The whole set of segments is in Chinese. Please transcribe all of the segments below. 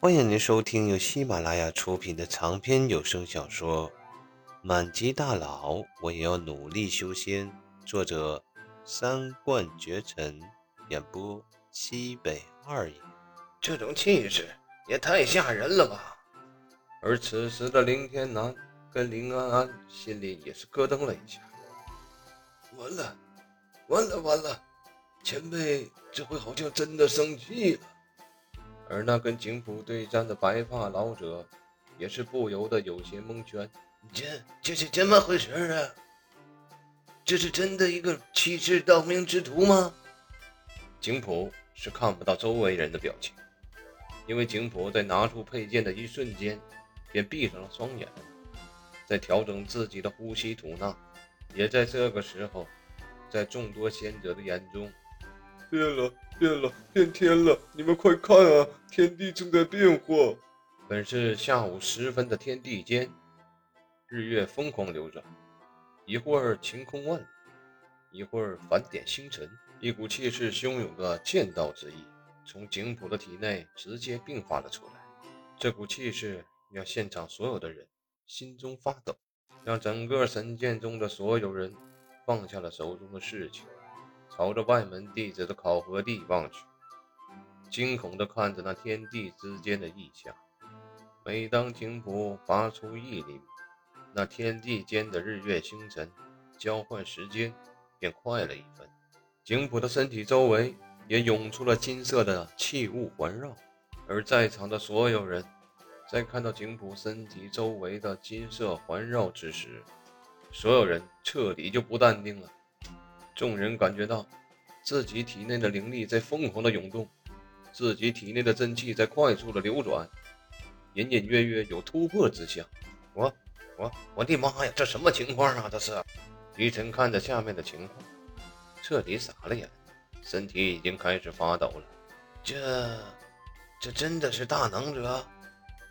欢迎您收听由喜马拉雅出品的长篇有声小说《满级大佬我也要努力修仙》，作者三冠绝尘，演播西北二爷。这种气势也太吓人了吧！而此时的林天南跟林安安心里也是咯噔了一下。完了，完了，完了！前辈这回好像真的生气了。而那跟景普对战的白发老者，也是不由得有些蒙圈。这、这是怎么回事啊？这是真的一个欺世盗名之徒吗？景普是看不到周围人的表情，因为景普在拿出佩剑的一瞬间，便闭上了双眼，在调整自己的呼吸吐纳。也在这个时候，在众多仙者的眼中，变了。变了，变天了！你们快看啊，天地正在变化。本是下午时分的天地间，日月疯狂流转，一会儿晴空万里，一会儿繁点星辰。一股气势汹涌的剑道之意从景普的体内直接迸发了出来。这股气势让现场所有的人心中发抖，让整个神剑中的所有人放下了手中的事情。朝着外门弟子的考核地望去，惊恐地看着那天地之间的异象。每当景谱拔出一厘米，那天地间的日月星辰交换时间便快了一分。景谱的身体周围也涌出了金色的气雾环绕，而在场的所有人在看到景谱身体周围的金色环绕之时，所有人彻底就不淡定了。众人感觉到自己体内的灵力在疯狂的涌动，自己体内的真气在快速的流转，隐隐约约有突破之象。我、我、我的妈呀，这什么情况啊？这是！狄晨看着下面的情况，彻底傻了眼，身体已经开始发抖了。这、这真的是大能者？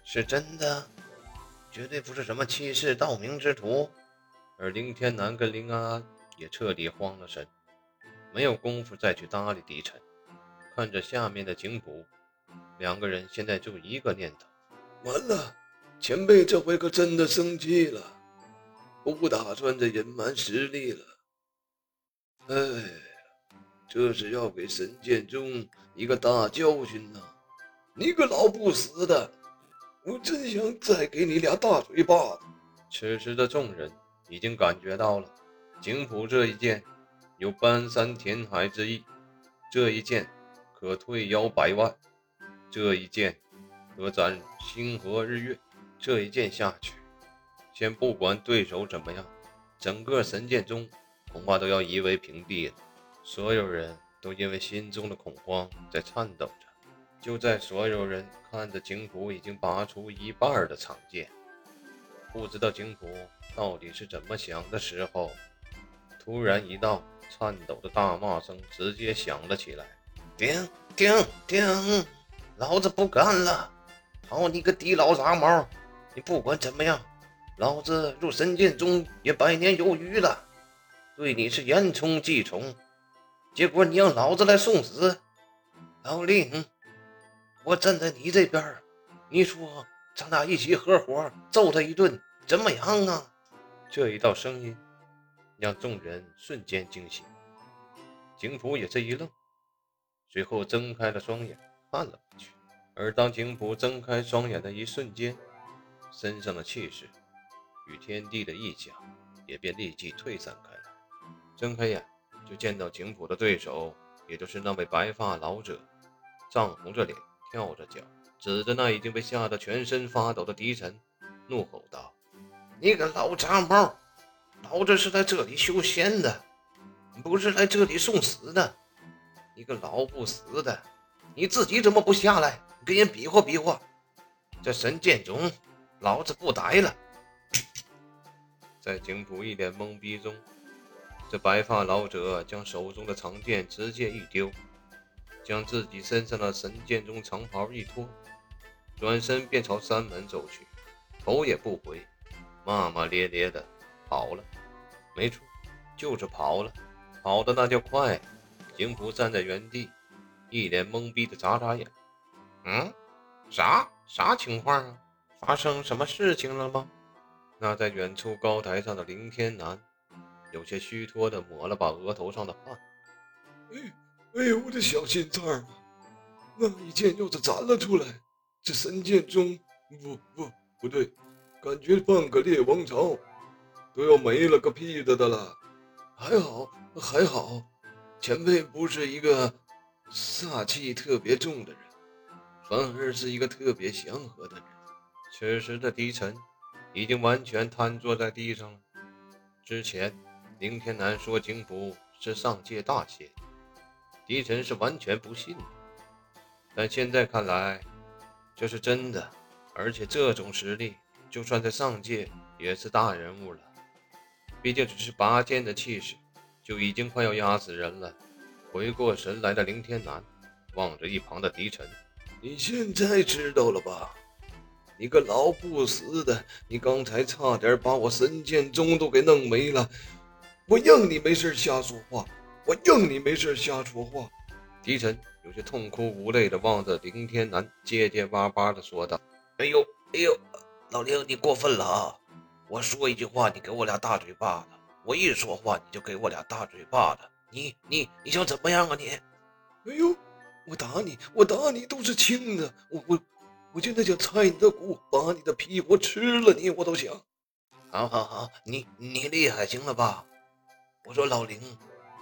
是真的？绝对不是什么欺世盗名之徒。而林天南跟林安安。也彻底慌了神，没有功夫再去搭理狄晨。看着下面的景谱，两个人现在就一个念头：完了，前辈这回可真的生气了，不打算再隐瞒实力了。哎，这是要给神剑宗一个大教训呐！你个老不死的，我真想再给你俩大嘴巴子！此时的众人已经感觉到了。景府这一剑有搬山填海之意，这一剑可退妖百万，这一剑可斩星河日月。这一剑下去，先不管对手怎么样，整个神剑宗恐怕都要夷为平地了。所有人都因为心中的恐慌在颤抖着。就在所有人看着景府已经拔出一半的长剑，不知道景府到底是怎么想的时候。突然，一道颤抖的大骂声直接响了起来：“停停停！老子不干了！好你个地老杂毛！你不管怎么样，老子入神剑宗也百年有余了，对你是言从计从。结果你让老子来送死！老林，我站在你这边，你说咱俩一起合伙揍他一顿，怎么样啊？”这一道声音。让众人瞬间惊醒，景普也是一愣，随后睁开了双眼看了过去。而当景普睁开双眼的一瞬间，身上的气势与天地的异象也便立即退散开来。睁开眼就见到景普的对手，也就是那位白发老者，涨红着脸，跳着脚，指着那已经被吓得全身发抖的敌臣，怒吼道：“你个老杂毛！”老子是在这里修仙的，不是来这里送死的。你个老不死的，你自己怎么不下来跟人比划比划？这神剑宗，老子不待了！在景普一脸懵逼中，这白发老者将手中的长剑直接一丢，将自己身上的神剑宗长袍一脱，转身便朝山门走去，头也不回，骂骂咧咧的。跑了，没错，就是跑了，跑的那叫快。景普站在原地，一脸懵逼的眨眨眼。嗯，啥？啥情况啊？发生什么事情了吗？那在远处高台上的林天南有些虚脱的抹了把额头上的汗。哎，哎呦，我的小心脏啊！那一剑又是斩了出来，这神剑宗不不不对，感觉半个猎王朝都要没了个屁的的了。还好还好，前辈不是一个煞气特别重的人，反而是一个特别祥和的人。此时的狄晨已经完全瘫坐在地上了。之前林天南说景府是上界大仙，狄晨是完全不信的。但现在看来，这是真的，而且这种实力，就算在上界也是大人物了。毕竟只是拔剑的气势，就已经快要压死人了。回过神来的林天南望着一旁的狄晨：“你现在知道了吧？你个老不死的，你刚才差点把我神剑宗都给弄没了！我让你没事瞎说话，我让你没事瞎说话。”狄晨。有些痛哭无泪的望着林天南，结结巴巴的说道：“哎呦，哎呦，老林，你过分了啊！我说一句话，你给我俩大嘴巴子；我一说话，你就给我俩大嘴巴子。你、你、你想怎么样啊？你？哎呦，我打你，我打你都是轻的，我、我、我现在想拆你的骨，把你的皮，我吃了你，我都想。好好好，你你厉害，行了吧？我说老林，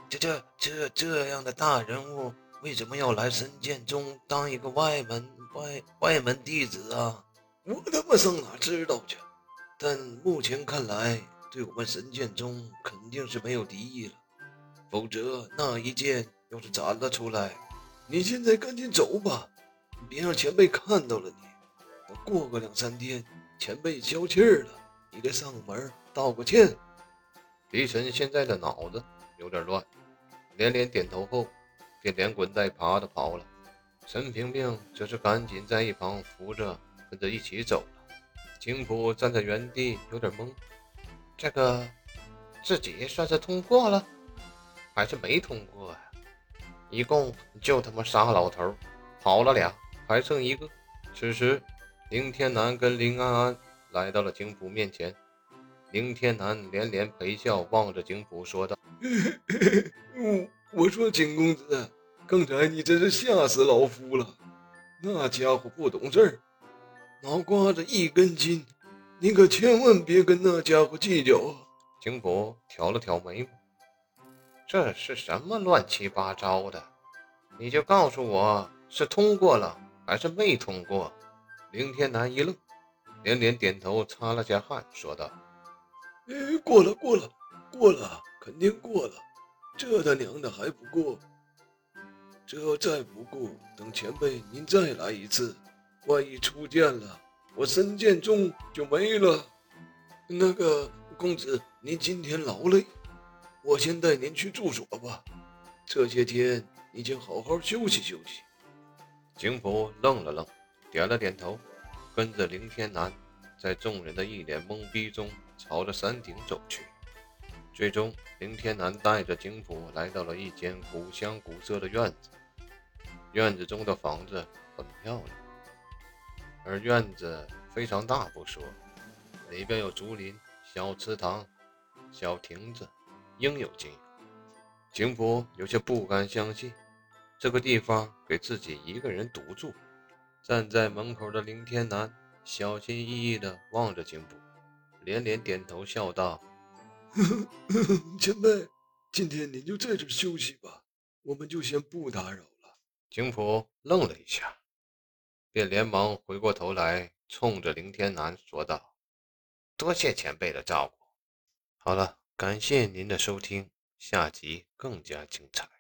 这、这、这这样的大人物。”为什么要来神剑宗当一个外门外外门弟子啊？我他妈上哪知道去？但目前看来，对我们神剑宗肯定是没有敌意了。否则那一剑要是斩了出来，你现在赶紧走吧，别让前辈看到了你。我过个两三天，前辈消气儿了，你再上门道个歉。李晨现在的脑子有点乱，连连点头后。便连滚带爬的跑了，陈萍萍则是赶紧在一旁扶着，跟着一起走。景普站在原地有点懵，这个自己算是通过了，还是没通过呀？一共就他妈仨老头，跑了俩，还剩一个。此时，林天南跟林安安来到了景普面前，林天南连连陪笑，望着景普说道：“我我说景公子。”刚才你真是吓死老夫了，那家伙不懂事儿，脑瓜子一根筋，你可千万别跟那家伙计较啊！金博挑了挑眉毛，这是什么乱七八糟的？你就告诉我是通过了还是没通过？林天南一愣，连连点头，擦了下汗，说道：“哎，过了，过了，过了，肯定过了，这他娘的还不过？”这要再不过，等前辈您再来一次，万一出剑了，我神剑宗就没了。那个公子，您今天劳累，我先带您去住所吧。这些天你先好好休息休息。景福愣了愣，点了点头，跟着林天南，在众人的一脸懵逼中，朝着山顶走去。最终，林天南带着景府来到了一间古香古色的院子。院子中的房子很漂亮，而院子非常大不说，里边有竹林、小池塘、小亭子，应有尽有。景福有些不敢相信，这个地方给自己一个人独住。站在门口的林天南小心翼翼地望着景福，连连点头笑道。前辈，今天您就在这休息吧，我们就先不打扰了。景普愣了一下，便连忙回过头来，冲着林天南说道：“多谢前辈的照顾。”好了，感谢您的收听，下集更加精彩。